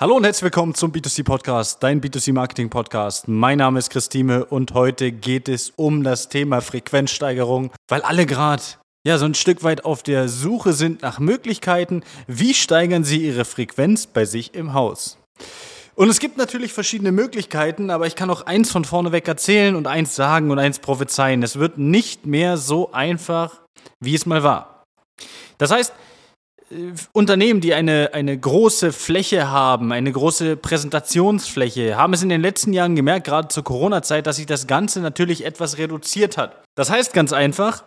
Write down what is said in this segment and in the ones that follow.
Hallo und herzlich willkommen zum B2C Podcast, dein B2C Marketing Podcast. Mein Name ist Christine und heute geht es um das Thema Frequenzsteigerung, weil alle gerade ja so ein Stück weit auf der Suche sind nach Möglichkeiten, wie steigern sie ihre Frequenz bei sich im Haus. Und es gibt natürlich verschiedene Möglichkeiten, aber ich kann auch eins von vorne weg erzählen und eins sagen und eins prophezeien. Es wird nicht mehr so einfach, wie es mal war. Das heißt, Unternehmen, die eine, eine große Fläche haben, eine große Präsentationsfläche, haben es in den letzten Jahren gemerkt, gerade zur Corona-Zeit, dass sich das Ganze natürlich etwas reduziert hat. Das heißt ganz einfach,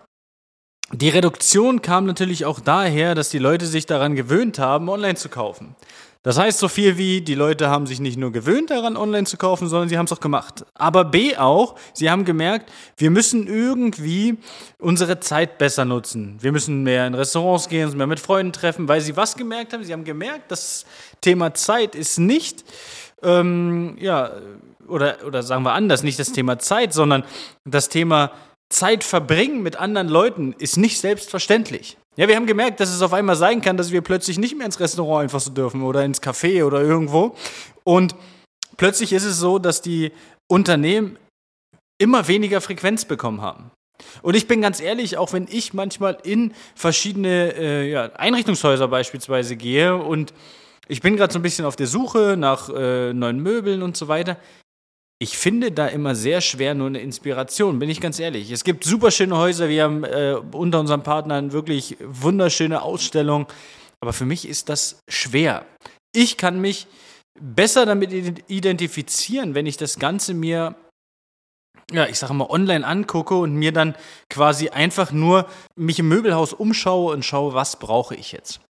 die Reduktion kam natürlich auch daher, dass die Leute sich daran gewöhnt haben, online zu kaufen. Das heißt so viel wie, die Leute haben sich nicht nur gewöhnt daran, online zu kaufen, sondern sie haben es auch gemacht. Aber B auch, sie haben gemerkt, wir müssen irgendwie unsere Zeit besser nutzen. Wir müssen mehr in Restaurants gehen, uns mehr mit Freunden treffen, weil sie was gemerkt haben? Sie haben gemerkt, das Thema Zeit ist nicht, ähm, ja, oder, oder sagen wir anders, nicht das Thema Zeit, sondern das Thema Zeit verbringen mit anderen Leuten ist nicht selbstverständlich. Ja, wir haben gemerkt, dass es auf einmal sein kann, dass wir plötzlich nicht mehr ins Restaurant einfach so dürfen oder ins Café oder irgendwo. Und plötzlich ist es so, dass die Unternehmen immer weniger Frequenz bekommen haben. Und ich bin ganz ehrlich, auch wenn ich manchmal in verschiedene äh, ja, Einrichtungshäuser beispielsweise gehe und ich bin gerade so ein bisschen auf der Suche nach äh, neuen Möbeln und so weiter, ich finde da immer sehr schwer nur eine Inspiration, bin ich ganz ehrlich. Es gibt super schöne Häuser, wir haben äh, unter unseren Partnern wirklich wunderschöne Ausstellungen, aber für mich ist das schwer. Ich kann mich besser damit identifizieren, wenn ich das Ganze mir ja, ich sage mal, online angucke und mir dann quasi einfach nur mich im Möbelhaus umschaue und schaue, was brauche ich jetzt.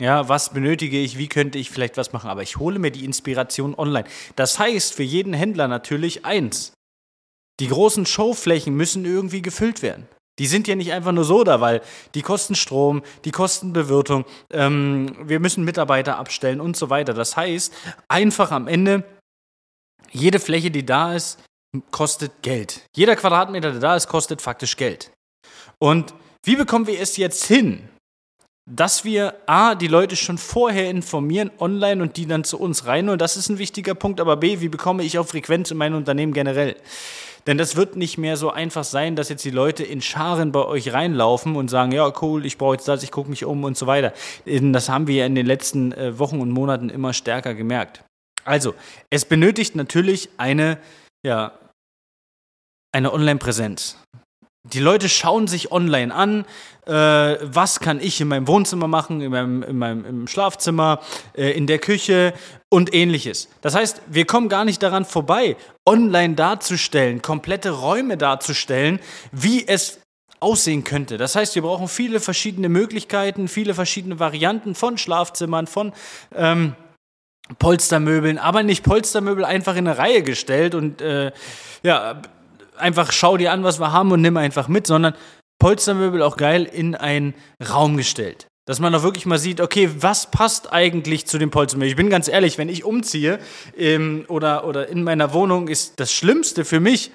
Ja, was benötige ich, wie könnte ich vielleicht was machen, aber ich hole mir die Inspiration online. Das heißt für jeden Händler natürlich eins. Die großen Showflächen müssen irgendwie gefüllt werden. Die sind ja nicht einfach nur so da, weil die kosten Strom, die kosten Bewirtung, ähm, wir müssen Mitarbeiter abstellen und so weiter. Das heißt, einfach am Ende, jede Fläche, die da ist, kostet Geld. Jeder Quadratmeter, der da ist, kostet faktisch Geld. Und wie bekommen wir es jetzt hin, dass wir A, die Leute schon vorher informieren online und die dann zu uns reinholen, das ist ein wichtiger Punkt, aber B, wie bekomme ich auch Frequenz in mein Unternehmen generell? Denn das wird nicht mehr so einfach sein, dass jetzt die Leute in Scharen bei euch reinlaufen und sagen, ja, cool, ich brauche jetzt das, ich gucke mich um und so weiter. Das haben wir ja in den letzten äh, Wochen und Monaten immer stärker gemerkt. Also, es benötigt natürlich eine, ja, eine Online-Präsenz. Die Leute schauen sich online an, äh, was kann ich in meinem Wohnzimmer machen, in meinem, in meinem im Schlafzimmer, äh, in der Küche und ähnliches. Das heißt, wir kommen gar nicht daran vorbei, online darzustellen, komplette Räume darzustellen, wie es aussehen könnte. Das heißt, wir brauchen viele verschiedene Möglichkeiten, viele verschiedene Varianten von Schlafzimmern, von ähm, Polstermöbeln, aber nicht Polstermöbel einfach in eine Reihe gestellt und äh, ja einfach schau dir an, was wir haben und nimm einfach mit, sondern Polstermöbel auch geil in einen Raum gestellt. Dass man auch wirklich mal sieht, okay, was passt eigentlich zu dem Polstermöbel? Ich bin ganz ehrlich, wenn ich umziehe ähm, oder, oder in meiner Wohnung ist das Schlimmste für mich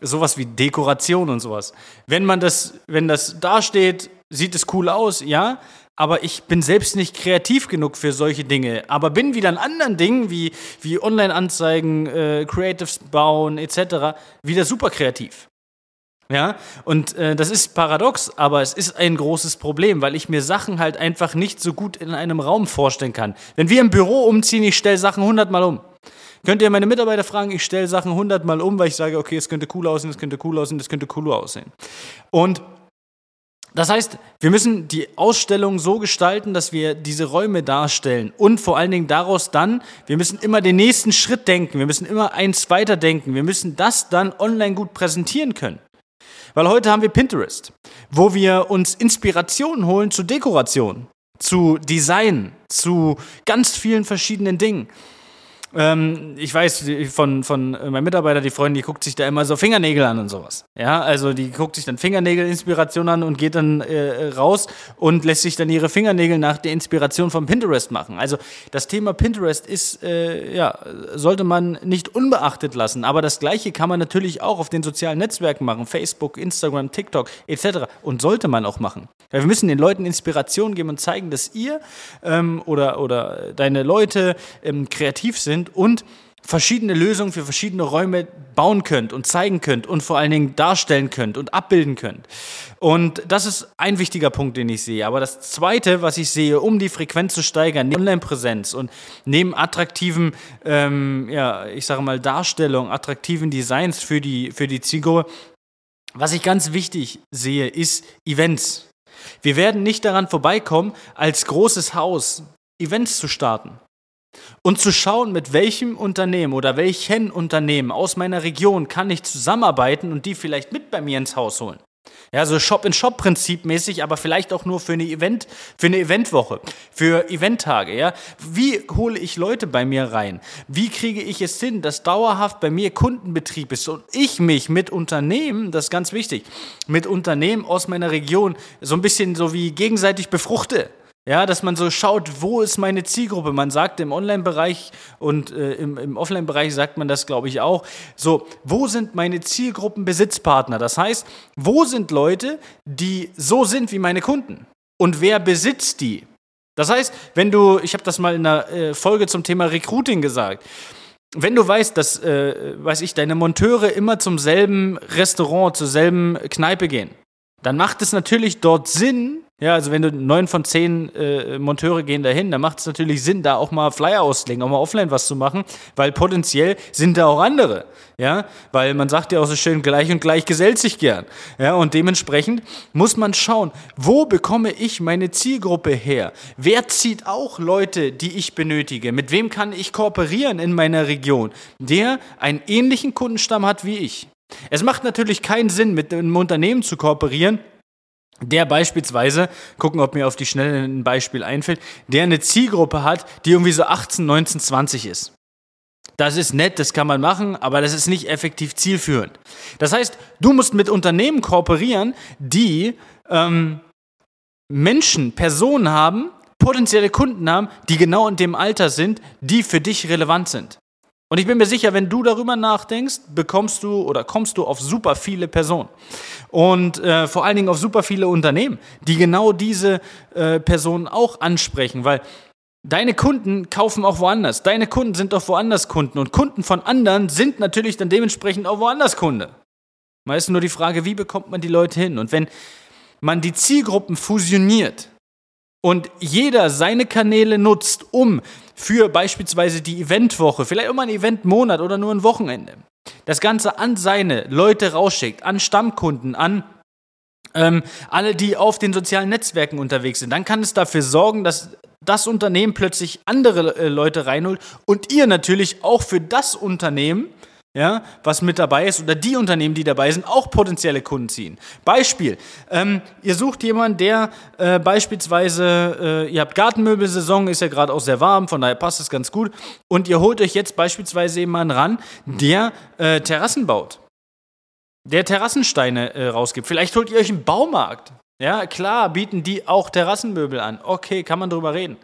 sowas wie Dekoration und sowas. Wenn man das, wenn das dasteht, sieht es cool aus, ja, aber ich bin selbst nicht kreativ genug für solche Dinge. Aber bin wieder an anderen Dingen wie, wie Online-Anzeigen, äh, Creatives bauen etc. wieder super kreativ. Ja, und äh, das ist paradox, aber es ist ein großes Problem, weil ich mir Sachen halt einfach nicht so gut in einem Raum vorstellen kann. Wenn wir im Büro umziehen, ich stelle Sachen hundertmal um. Könnt ihr meine Mitarbeiter fragen, ich stelle Sachen hundertmal um, weil ich sage, okay, es könnte cool aussehen, es könnte cool aussehen, es könnte cooler aussehen. Und das heißt, wir müssen die Ausstellung so gestalten, dass wir diese Räume darstellen und vor allen Dingen daraus dann, wir müssen immer den nächsten Schritt denken, wir müssen immer eins weiter denken, wir müssen das dann online gut präsentieren können. Weil heute haben wir Pinterest, wo wir uns Inspirationen holen zu Dekoration, zu Design, zu ganz vielen verschiedenen Dingen. Ähm, ich weiß von, von meinem Mitarbeiter, die Freundin, die guckt sich da immer so Fingernägel an und sowas. Ja, also die guckt sich dann Fingernägel-Inspiration an und geht dann äh, raus und lässt sich dann ihre Fingernägel nach der Inspiration von Pinterest machen. Also das Thema Pinterest ist, äh, ja, sollte man nicht unbeachtet lassen. Aber das Gleiche kann man natürlich auch auf den sozialen Netzwerken machen. Facebook, Instagram, TikTok etc. Und sollte man auch machen. Weil wir müssen den Leuten Inspiration geben und zeigen, dass ihr ähm, oder, oder deine Leute ähm, kreativ sind und verschiedene Lösungen für verschiedene Räume bauen könnt und zeigen könnt und vor allen Dingen darstellen könnt und abbilden könnt. Und das ist ein wichtiger Punkt, den ich sehe. Aber das Zweite, was ich sehe, um die Frequenz zu steigern, neben Online-Präsenz und neben attraktiven, ähm, ja, ich sage mal, Darstellungen, attraktiven Designs für die, für die Zielgruppe, was ich ganz wichtig sehe, ist Events. Wir werden nicht daran vorbeikommen, als großes Haus Events zu starten und zu schauen, mit welchem Unternehmen oder welchen Unternehmen aus meiner Region kann ich zusammenarbeiten und die vielleicht mit bei mir ins Haus holen. Ja, so Shop-in-Shop-Prinzip mäßig, aber vielleicht auch nur für eine Event, für eine Eventwoche, für Eventtage, ja. Wie hole ich Leute bei mir rein? Wie kriege ich es hin, dass dauerhaft bei mir Kundenbetrieb ist und ich mich mit Unternehmen, das ist ganz wichtig, mit Unternehmen aus meiner Region so ein bisschen so wie gegenseitig befruchte? Ja, dass man so schaut, wo ist meine Zielgruppe? Man sagt im Online-Bereich und äh, im, im Offline-Bereich sagt man das, glaube ich, auch. So, wo sind meine Zielgruppenbesitzpartner? Das heißt, wo sind Leute, die so sind wie meine Kunden? Und wer besitzt die? Das heißt, wenn du, ich habe das mal in einer äh, Folge zum Thema Recruiting gesagt, wenn du weißt, dass, äh, weiß ich, deine Monteure immer zum selben Restaurant, zur selben Kneipe gehen, dann macht es natürlich dort Sinn, ja, also wenn du neun von zehn äh, Monteure gehen dahin, dann macht es natürlich Sinn, da auch mal Flyer auszulegen, auch mal offline was zu machen, weil potenziell sind da auch andere. Ja, weil man sagt ja auch so schön, gleich und gleich gesellt sich gern. Ja, und dementsprechend muss man schauen, wo bekomme ich meine Zielgruppe her? Wer zieht auch Leute, die ich benötige? Mit wem kann ich kooperieren in meiner Region, der einen ähnlichen Kundenstamm hat wie ich? Es macht natürlich keinen Sinn, mit einem Unternehmen zu kooperieren, der beispielsweise, gucken, ob mir auf die Schnelle ein Beispiel einfällt, der eine Zielgruppe hat, die irgendwie so 18, 19, 20 ist. Das ist nett, das kann man machen, aber das ist nicht effektiv zielführend. Das heißt, du musst mit Unternehmen kooperieren, die ähm, Menschen, Personen haben, potenzielle Kunden haben, die genau in dem Alter sind, die für dich relevant sind. Und ich bin mir sicher, wenn du darüber nachdenkst, bekommst du oder kommst du auf super viele Personen. Und äh, vor allen Dingen auf super viele Unternehmen, die genau diese äh, Personen auch ansprechen, weil deine Kunden kaufen auch woanders. Deine Kunden sind auch woanders Kunden. Und Kunden von anderen sind natürlich dann dementsprechend auch woanders Kunde. Meist nur die Frage, wie bekommt man die Leute hin? Und wenn man die Zielgruppen fusioniert, und jeder seine Kanäle nutzt, um für beispielsweise die Eventwoche, vielleicht mal ein Eventmonat oder nur ein Wochenende, das Ganze an seine Leute rausschickt, an Stammkunden, an ähm, alle, die auf den sozialen Netzwerken unterwegs sind, dann kann es dafür sorgen, dass das Unternehmen plötzlich andere äh, Leute reinholt und ihr natürlich auch für das Unternehmen ja, was mit dabei ist oder die Unternehmen, die dabei sind, auch potenzielle Kunden ziehen. Beispiel, ähm, ihr sucht jemanden, der äh, beispielsweise, äh, ihr habt Gartenmöbelsaison, ist ja gerade auch sehr warm, von daher passt es ganz gut, und ihr holt euch jetzt beispielsweise jemanden ran, der äh, Terrassen baut, der Terrassensteine äh, rausgibt. Vielleicht holt ihr euch einen Baumarkt. Ja, klar, bieten die auch Terrassenmöbel an. Okay, kann man drüber reden.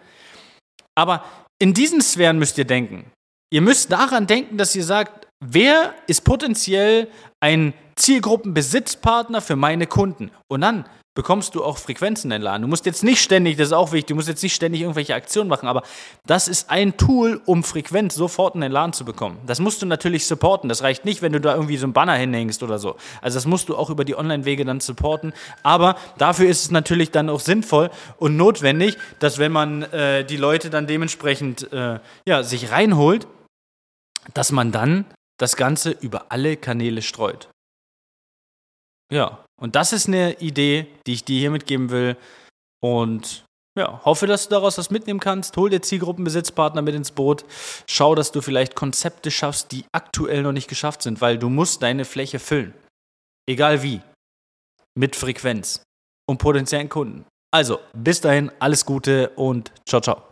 Aber in diesen Sphären müsst ihr denken. Ihr müsst daran denken, dass ihr sagt, wer ist potenziell ein Zielgruppenbesitzpartner für meine Kunden? Und dann bekommst du auch Frequenzen in den Laden. Du musst jetzt nicht ständig, das ist auch wichtig, du musst jetzt nicht ständig irgendwelche Aktionen machen, aber das ist ein Tool, um Frequenz sofort in den Laden zu bekommen. Das musst du natürlich supporten. Das reicht nicht, wenn du da irgendwie so ein Banner hinhängst oder so. Also das musst du auch über die Online-Wege dann supporten. Aber dafür ist es natürlich dann auch sinnvoll und notwendig, dass wenn man äh, die Leute dann dementsprechend äh, ja, sich reinholt, dass man dann das Ganze über alle Kanäle streut. Ja, und das ist eine Idee, die ich dir hier mitgeben will. Und ja, hoffe, dass du daraus was mitnehmen kannst. Hol dir Zielgruppenbesitzpartner mit ins Boot. Schau, dass du vielleicht Konzepte schaffst, die aktuell noch nicht geschafft sind, weil du musst deine Fläche füllen. Egal wie. Mit Frequenz und potenziellen Kunden. Also, bis dahin, alles Gute und ciao, ciao.